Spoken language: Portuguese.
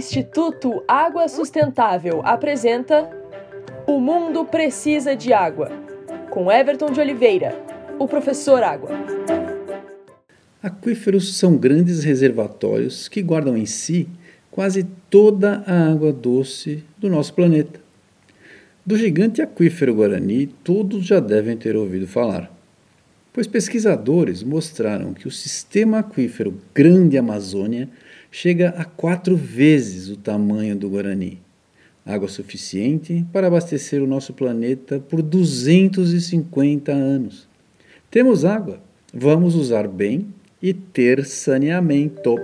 Instituto Água Sustentável apresenta O Mundo Precisa de Água, com Everton de Oliveira, o professor Água. Aquíferos são grandes reservatórios que guardam em si quase toda a água doce do nosso planeta. Do gigante aquífero Guarani, todos já devem ter ouvido falar, pois pesquisadores mostraram que o sistema aquífero Grande Amazônia chega a quatro vezes o tamanho do Guarani. Água suficiente para abastecer o nosso planeta por 250 anos. Temos água, vamos usar bem e ter saneamento.